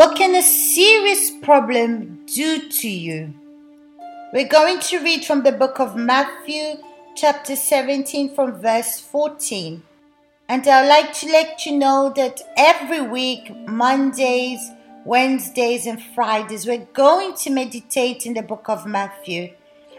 What can a serious problem do to you? We're going to read from the book of Matthew, chapter 17, from verse 14. And I'd like to let you know that every week, Mondays, Wednesdays, and Fridays, we're going to meditate in the book of Matthew.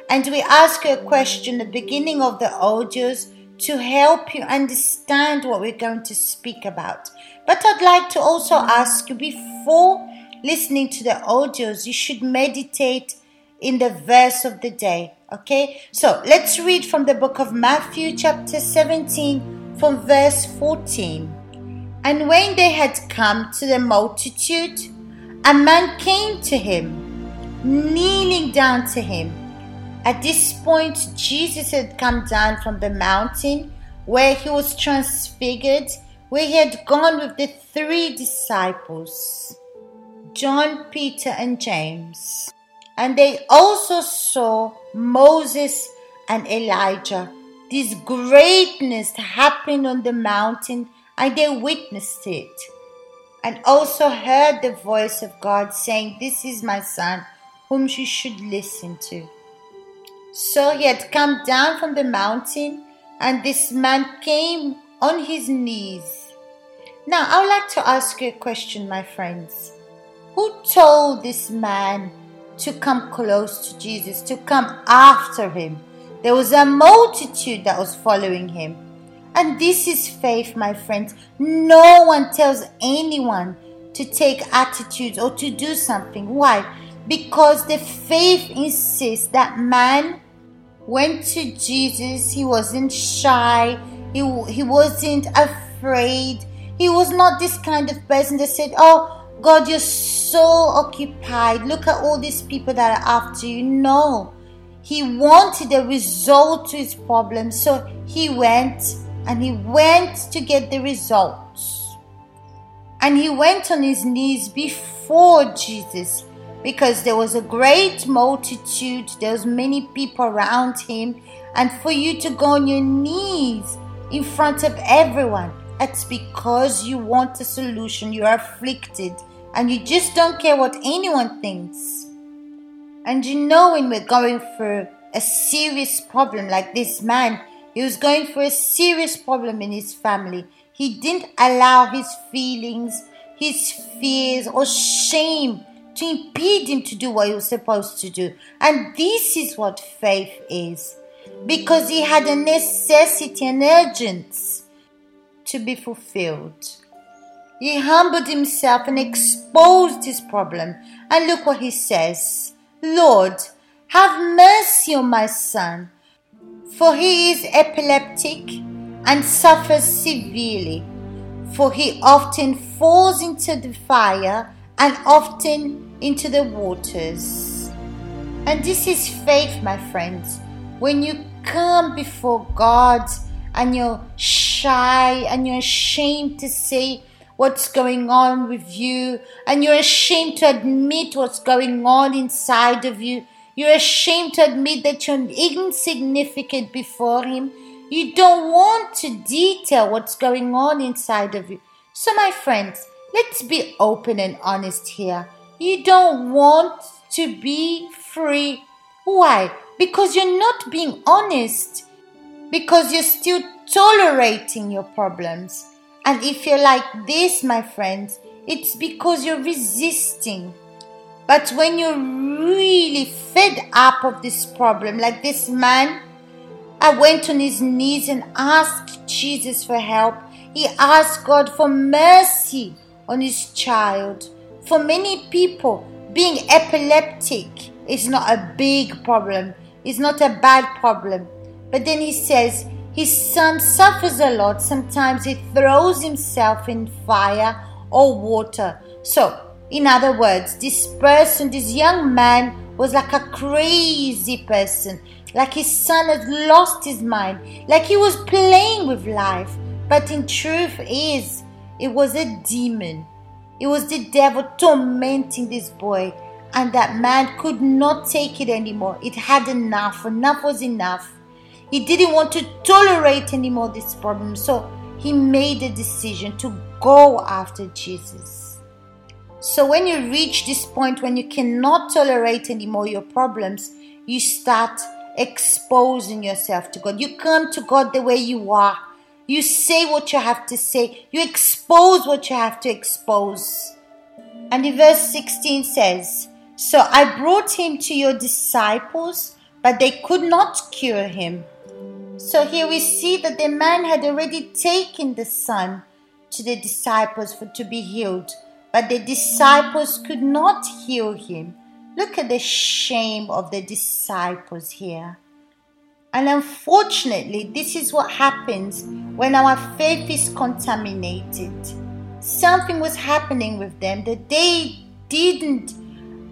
And we ask you a question at the beginning of the audios to help you understand what we're going to speak about. But I'd like to also ask you before listening to the audios, you should meditate in the verse of the day. Okay, so let's read from the book of Matthew, chapter 17 from verse 14. And when they had come to the multitude, a man came to him, kneeling down to him. At this point, Jesus had come down from the mountain where he was transfigured, where he had gone with the three disciples John, Peter, and James. And they also saw Moses and Elijah this greatness happened on the mountain and they witnessed it and also heard the voice of God saying, This is my son whom you should listen to. So he had come down from the mountain and this man came on his knees. Now I would like to ask you a question, my friends. Who told this man to come close to Jesus, to come after him? There was a multitude that was following him. And this is faith, my friends. No one tells anyone to take attitudes or to do something. Why? Because the faith insists that man went to Jesus. He wasn't shy. He, he wasn't afraid. He was not this kind of person that said, Oh, God, you're so occupied. Look at all these people that are after you. No. He wanted a result to his problem, so he went and he went to get the results. And he went on his knees before Jesus because there was a great multitude, there was many people around him, and for you to go on your knees in front of everyone, it's because you want a solution, you're afflicted, and you just don't care what anyone thinks. And you know, when we're going through a serious problem like this man, he was going through a serious problem in his family. He didn't allow his feelings, his fears, or shame to impede him to do what he was supposed to do. And this is what faith is. Because he had a necessity, an urgency to be fulfilled. He humbled himself and exposed his problem. And look what he says. Lord, have mercy on my son, for he is epileptic and suffers severely, for he often falls into the fire and often into the waters. And this is faith, my friends. When you come before God and you're shy and you're ashamed to say, what's going on with you, and you're ashamed to admit what's going on inside of you. You're ashamed to admit that you're insignificant before Him. You don't want to detail what's going on inside of you. So, my friends, let's be open and honest here. You don't want to be free. Why? Because you're not being honest. Because you're still tolerating your problems. And if you're like this, my friends, it's because you're resisting. But when you're really fed up of this problem, like this man, I went on his knees and asked Jesus for help. He asked God for mercy on his child. For many people, being epileptic is not a big problem, it's not a bad problem. But then he says, his son suffers a lot. Sometimes he throws himself in fire or water. So, in other words, this person, this young man, was like a crazy person. Like his son had lost his mind. Like he was playing with life. But in truth is, it was a demon. It was the devil tormenting this boy. And that man could not take it anymore. It had enough. Enough was enough. He didn't want to tolerate anymore this problem, so he made a decision to go after Jesus. So when you reach this point when you cannot tolerate anymore your problems, you start exposing yourself to God. You come to God the way you are. You say what you have to say. You expose what you have to expose. And in verse 16 says, So I brought him to your disciples, but they could not cure him. So here we see that the man had already taken the son to the disciples for to be healed, but the disciples could not heal him. Look at the shame of the disciples here. And unfortunately, this is what happens when our faith is contaminated. Something was happening with them that they didn't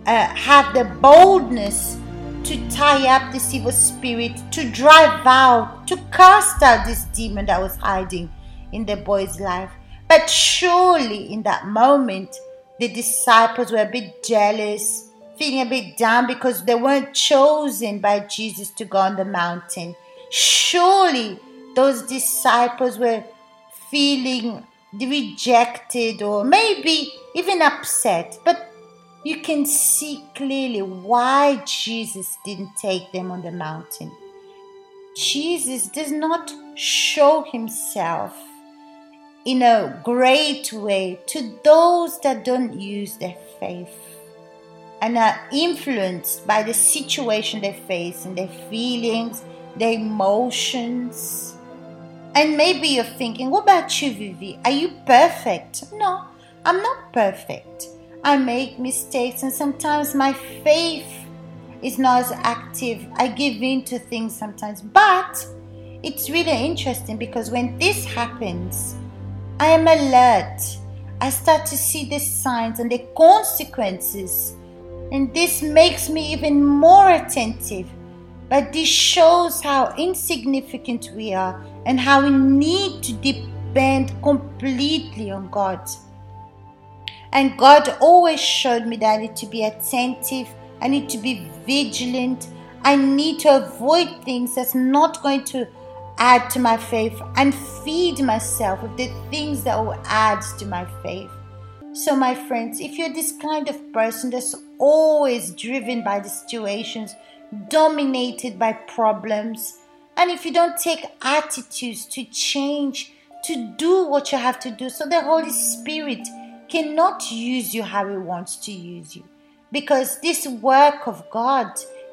uh, have the boldness to tie up this evil spirit, to drive out, to cast out this demon that was hiding in the boy's life. But surely in that moment, the disciples were a bit jealous feeling a bit down because they weren't chosen by Jesus to go on the mountain. Surely those disciples were feeling rejected or maybe even upset. But you can see clearly why Jesus didn't take them on the mountain. Jesus does not show himself in a great way to those that don't use their faith and are influenced by the situation they face and their feelings, their emotions. And maybe you're thinking, what about you, Vivi? Are you perfect? No, I'm not perfect. I make mistakes, and sometimes my faith is not as active. I give in to things sometimes. But it's really interesting because when this happens, I am alert. I start to see the signs and the consequences and this makes me even more attentive. But this shows how insignificant we are and how we need to depend completely on God. And God always showed me that I need to be attentive, I need to be vigilant, I need to avoid things that's not going to add to my faith and feed myself with the things that will add to my faith. So, my friends, if you're this kind of person that's always driven by the situations, dominated by problems, and if you don't take attitudes to change, to do what you have to do, so the Holy Spirit cannot use you how He wants to use you. Because this work of God,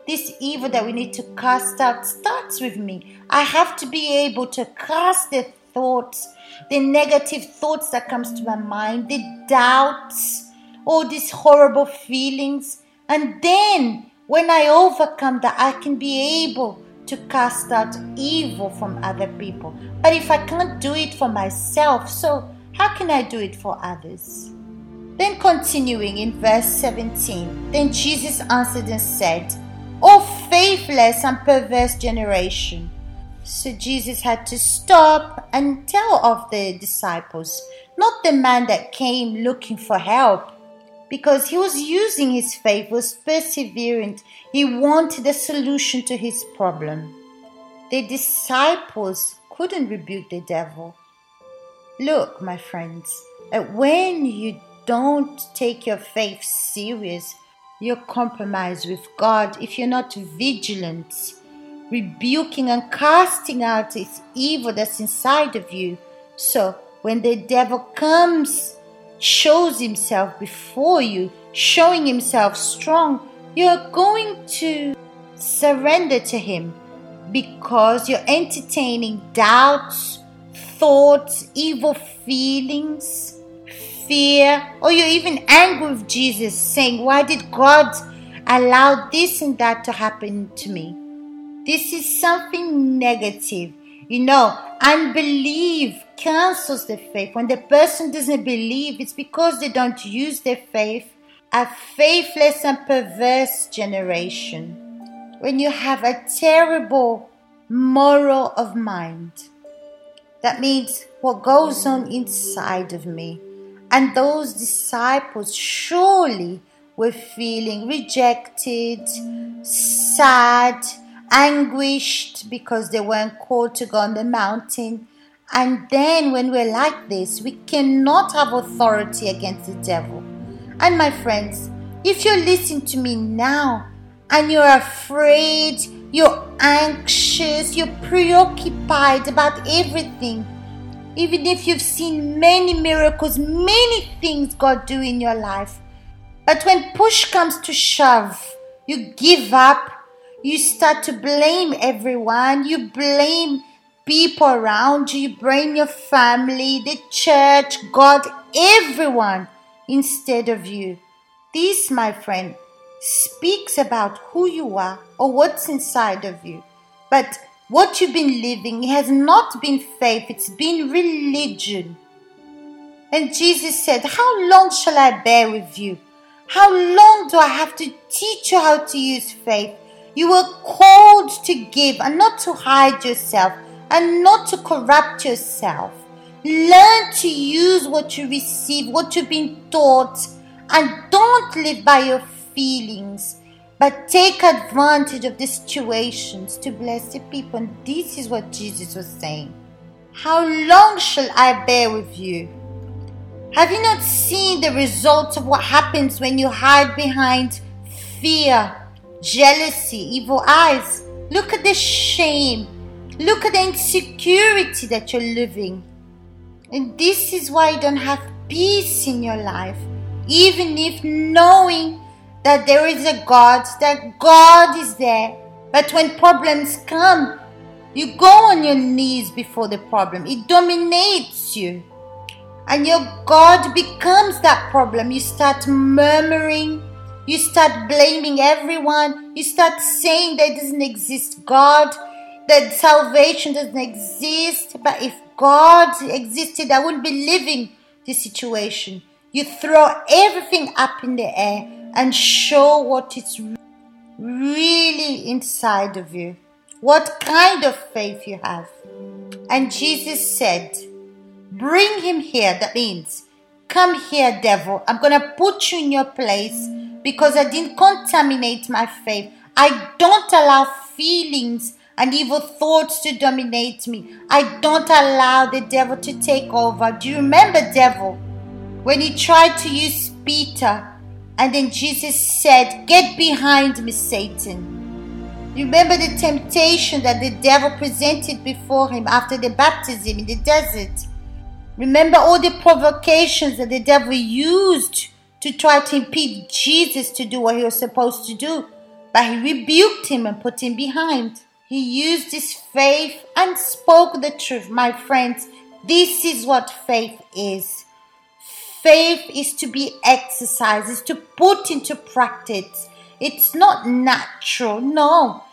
this evil that we need to cast out, starts with me. I have to be able to cast the thoughts the negative thoughts that comes to my mind, the doubts, all these horrible feelings. And then when I overcome that, I can be able to cast out evil from other people. But if I can't do it for myself, so how can I do it for others? Then continuing in verse 17, then Jesus answered and said, O faithless and perverse generation, so Jesus had to stop and tell of the disciples, not the man that came looking for help, because he was using his faith, was perseverant. He wanted a solution to his problem. The disciples couldn't rebuke the devil. Look, my friends, when you don't take your faith serious, you're compromised with God if you're not vigilant rebuking and casting out this evil that's inside of you. So when the devil comes, shows himself before you, showing himself strong, you're going to surrender to him because you're entertaining doubts, thoughts, evil feelings, fear, or you're even angry with Jesus, saying, Why did God allow this and that to happen to me? This is something negative. You know, unbelief cancels the faith. When the person doesn't believe, it's because they don't use their faith. A faithless and perverse generation. When you have a terrible moral of mind, that means what goes on inside of me. And those disciples surely were feeling rejected, sad, anguished because they weren't called to go on the mountain. And then, when we're like this, we cannot have authority against the devil. And my friends, if you're listening to me now and you're afraid, you're anxious, you're preoccupied about everything, even if you've seen many miracles, many things God do in your life, but when push comes to shove, you give up, you start to blame everyone, you blame people around you, you blame your family, the church, God, everyone instead of you. This, my friend, speaks about who you are or what's inside of you. But what you've been living has not been faith, it's been religion. And Jesus said, How long shall I bear with you? How long do I have to teach you how to use faith? You were called to give and not to hide yourself and not to corrupt yourself. Learn to use what you receive, what you've been taught, and don't live by your feelings, but take advantage of the situations to bless the people. And this is what Jesus was saying. How long shall I bear with you? Have you not seen the results of what happens when you hide behind fear, jealousy, evil eyes? Look at the shame. Look at the insecurity that you're living. And this is why you don't have peace in your life, even if knowing that there is a God, that God is there. But when problems come, you go on your knees before the problem, it dominates you and your God becomes that problem. You start murmuring, you start blaming everyone, you start saying there doesn't exist God, that salvation doesn't exist. But if God existed, I wouldn't be living this situation. You throw everything up in the air and show what is really inside of you, what kind of faith you have. And Jesus said, Bring him here. That means, come here, devil. I'm going to put you in your place because I didn't contaminate my faith. I don't allow feelings and evil thoughts to dominate me. I don't allow the devil to take over. Do you remember, devil, when he tried to use Peter and then Jesus said, Get behind me, Satan. Remember the temptation that the devil presented before him after the baptism in the desert. Remember all the provocations that the devil used to try to impede Jesus to do what he was supposed to do. But he rebuked him and put him behind. He used his faith and spoke the truth. My friends, this is what faith is. Faith is to be exercised, is to put into practice. It's not natural, no.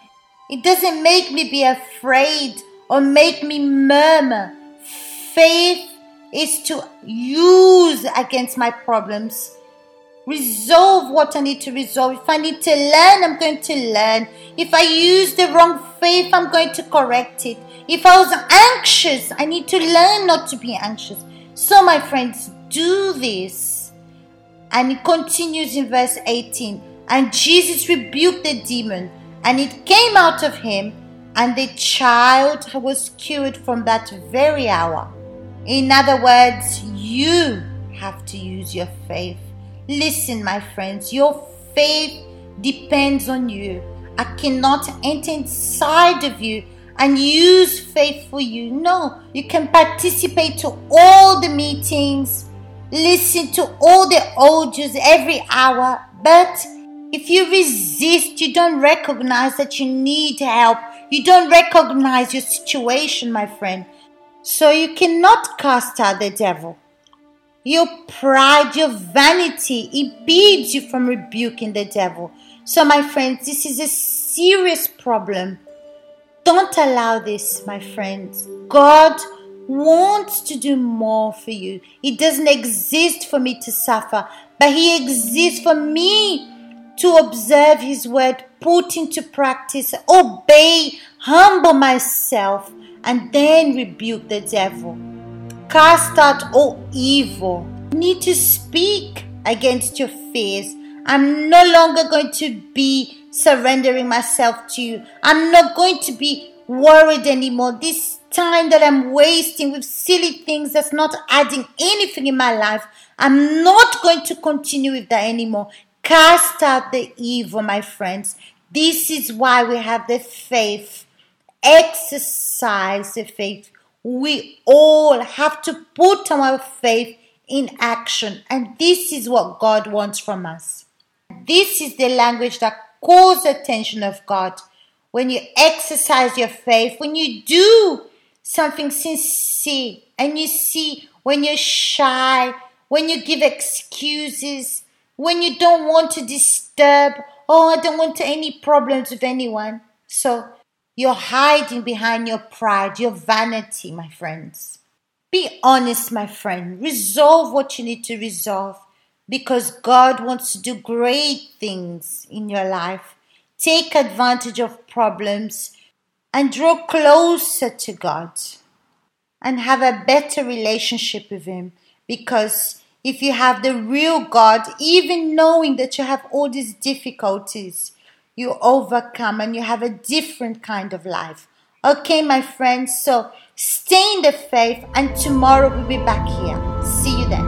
It doesn't make me be afraid or make me murmur. Faith is to use against my problems. Resolve what I need to resolve. If I need to learn, I'm going to learn. If I use the wrong faith, I'm going to correct it. If I was anxious, I need to learn not to be anxious. So, my friends, do this. And it continues in verse 18. And Jesus rebuked the demon, and it came out of him, and the child was cured from that very hour. In other words, you have to use your faith. Listen, my friends, your faith depends on you. I cannot enter inside of you and use faith for you. No, you can participate to all the meetings, listen to all the audios every hour, but if you resist, you don't recognize that you need help. You don't recognize your situation, my friend. So you cannot cast out the devil. Your pride, your vanity impedes you from rebuking the devil. So, my friends, this is a serious problem. Don't allow this, my friends. God wants to do more for you. He doesn't exist for me to suffer, but He exists for me to observe His word, put into practice, obey, humble myself and then rebuke the devil. Cast out all evil. You need to speak against your fears. I'm no longer going to be surrendering myself to you. I'm not going to be worried anymore. This time that I'm wasting with silly things that's not adding anything in my life, I'm not going to continue with that anymore. Cast out the evil, my friends. This is why we have the faith. Exercise the faith. We all have to put our faith in action. And this is what God wants from us. This is the language that calls attention of God. When you exercise your faith, when you do something sincere and you see when you're shy, when you give excuses, when you don't want to disturb, oh, I don't want any problems with anyone. So you're hiding behind your pride, your vanity, my friends. Be honest, my friend. Resolve what you need to resolve because God wants to do great things in your life. Take advantage of problems and draw closer to God and have a better relationship with Him because if you have the real God, even knowing that you have all these difficulties, you overcome and you have a different kind of life. Okay, my friends, so stay in the faith, and tomorrow we'll be back here. See you then.